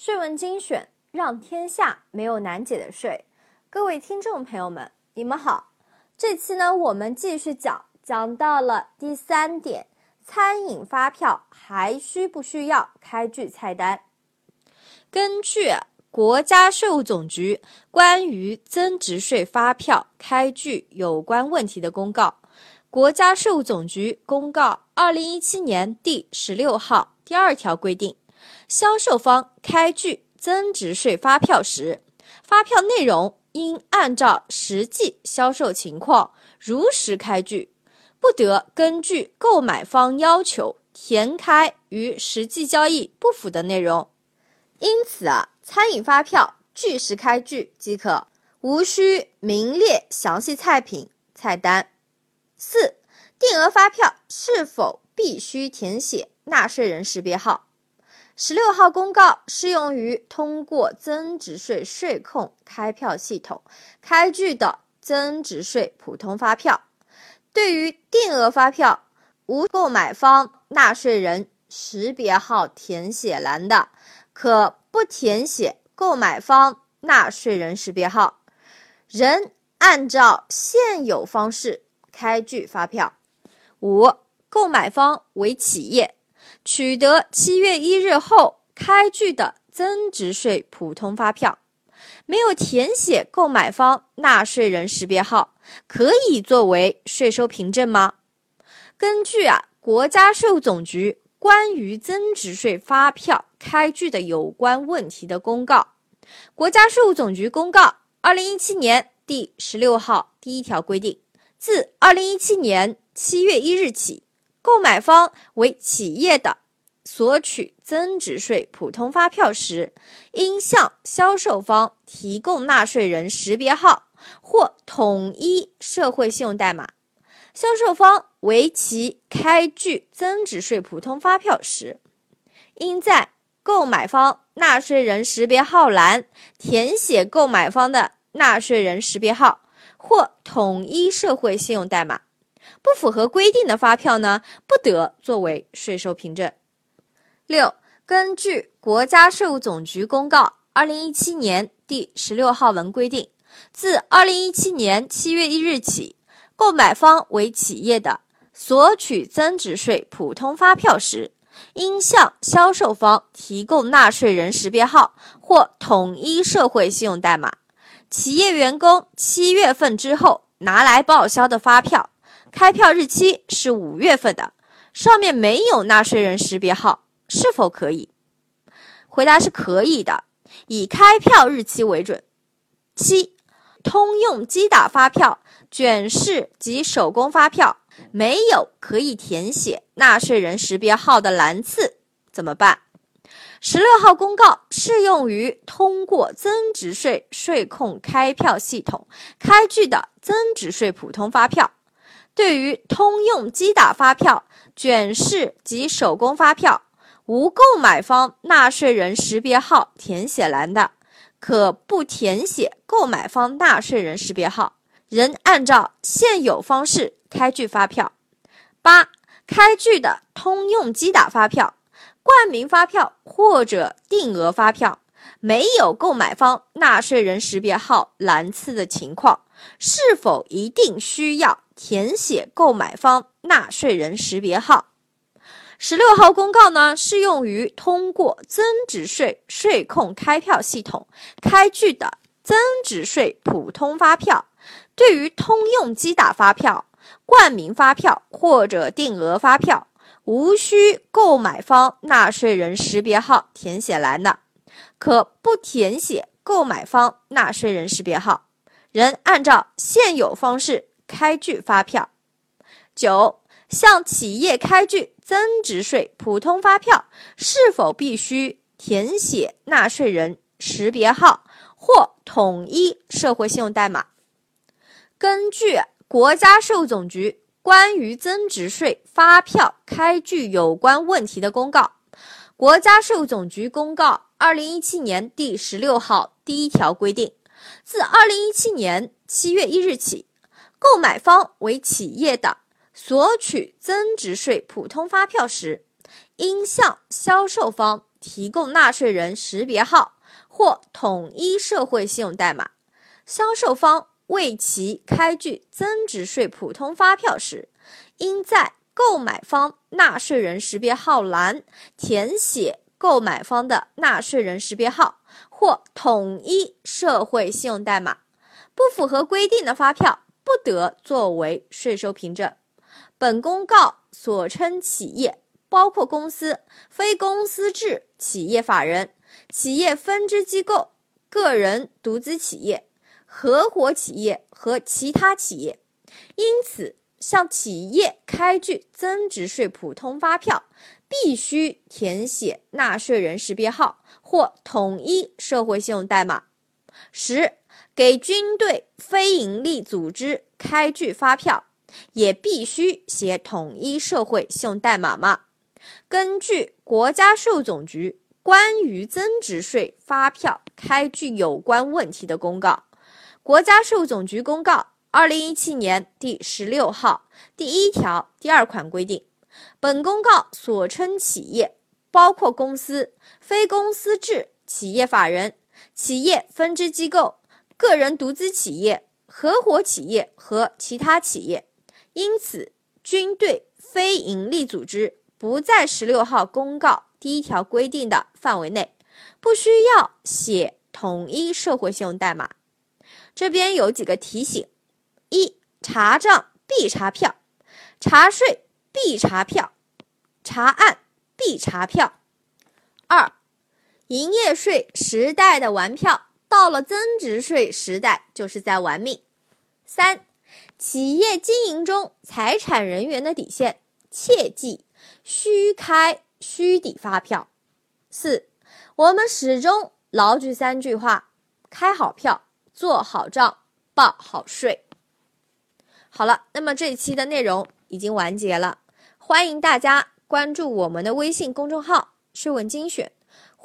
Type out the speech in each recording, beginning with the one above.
税文精选，让天下没有难解的税。各位听众朋友们，你们好。这期呢，我们继续讲，讲到了第三点：餐饮发票还需不需要开具菜单？根据国家税务总局关于增值税发票开具有关问题的公告，国家税务总局公告二零一七年第十六号第二条规定。销售方开具增值税发票时，发票内容应按照实际销售情况如实开具，不得根据购买方要求填开与实际交易不符的内容。因此啊，餐饮发票据实开具即可，无需明列详细菜品菜单。四、定额发票是否必须填写纳税人识别号？十六号公告适用于通过增值税税控开票系统开具的增值税普通发票。对于定额发票无购买方纳税人识别号填写栏的，可不填写购买方纳税人识别号，仍按照现有方式开具发票。五、购买方为企业。取得七月一日后开具的增值税普通发票，没有填写购买方纳税人识别号，可以作为税收凭证吗？根据啊国家税务总局关于增值税发票开具的有关问题的公告，国家税务总局公告二零一七年第十六号第一条规定，自二零一七年七月一日起。购买方为企业的，索取增值税普通发票时，应向销售方提供纳税人识别号或统一社会信用代码。销售方为其开具增值税普通发票时，应在购买方纳税人识别号栏填写购买方的纳税人识别号或统一社会信用代码。不符合规定的发票呢，不得作为税收凭证。六、根据国家税务总局公告二零一七年第十六号文规定，自二零一七年七月一日起，购买方为企业的，索取增值税普通发票时，应向销售方提供纳税人识别号或统一社会信用代码。企业员工七月份之后拿来报销的发票。开票日期是五月份的，上面没有纳税人识别号，是否可以？回答是可以的，以开票日期为准。七，通用机打发票、卷式及手工发票没有可以填写纳税人识别号的栏次，怎么办？十六号公告适用于通过增值税税控开票系统开具的增值税普通发票。对于通用机打发票、卷式及手工发票无购买方纳税人识别号填写栏的，可不填写购买方纳税人识别号，仍按照现有方式开具发票。八、开具的通用机打发票、冠名发票或者定额发票没有购买方纳税人识别号栏次的情况，是否一定需要？填写购买方纳税人识别号。十六号公告呢，适用于通过增值税税控开票系统开具的增值税普通发票。对于通用机打发票、冠名发票或者定额发票，无需购买方纳税人识别号填写栏的，可不填写购买方纳税人识别号，仍按照现有方式。开具发票，九向企业开具增值税普通发票，是否必须填写纳税人识别号或统一社会信用代码？根据国家税务总局关于增值税发票开具有关问题的公告，国家税务总局公告二零一七年第十六号第一条规定，自二零一七年七月一日起。购买方为企业的，索取增值税普通发票时，应向销售方提供纳税人识别号或统一社会信用代码。销售方为其开具增值税普通发票时，应在购买方纳税人识别号栏填写购买方的纳税人识别号或统一社会信用代码。不符合规定的发票不得作为税收凭证。本公告所称企业包括公司、非公司制企业法人、企业分支机构、个人独资企业。合伙企业和其他企业，因此向企业开具增值税普通发票，必须填写纳税人识别号或统一社会信用代码。十、给军队、非营利组织开具发票，也必须写统一社会信用代码吗？根据国家税务总局关于增值税发票开具有关问题的公告。国家税务总局公告二零一七年第十六号第一条第二款规定，本公告所称企业包括公司、非公司制企业法人、企业分支机构、个人独资企业、合伙企业和其他企业。因此，军队、非营利组织不在十六号公告第一条规定的范围内，不需要写统一社会信用代码。这边有几个提醒：一、查账必查票，查税必查票，查案必查票；二、营业税时代的玩票，到了增值税时代就是在玩命；三、企业经营中财产人员的底线，切记虚开虚抵发票；四、我们始终牢记三句话：开好票。做好账，报好税。好了，那么这一期的内容已经完结了，欢迎大家关注我们的微信公众号“税问精选”，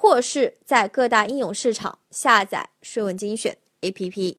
或是在各大应用市场下载“税问精选 ”APP。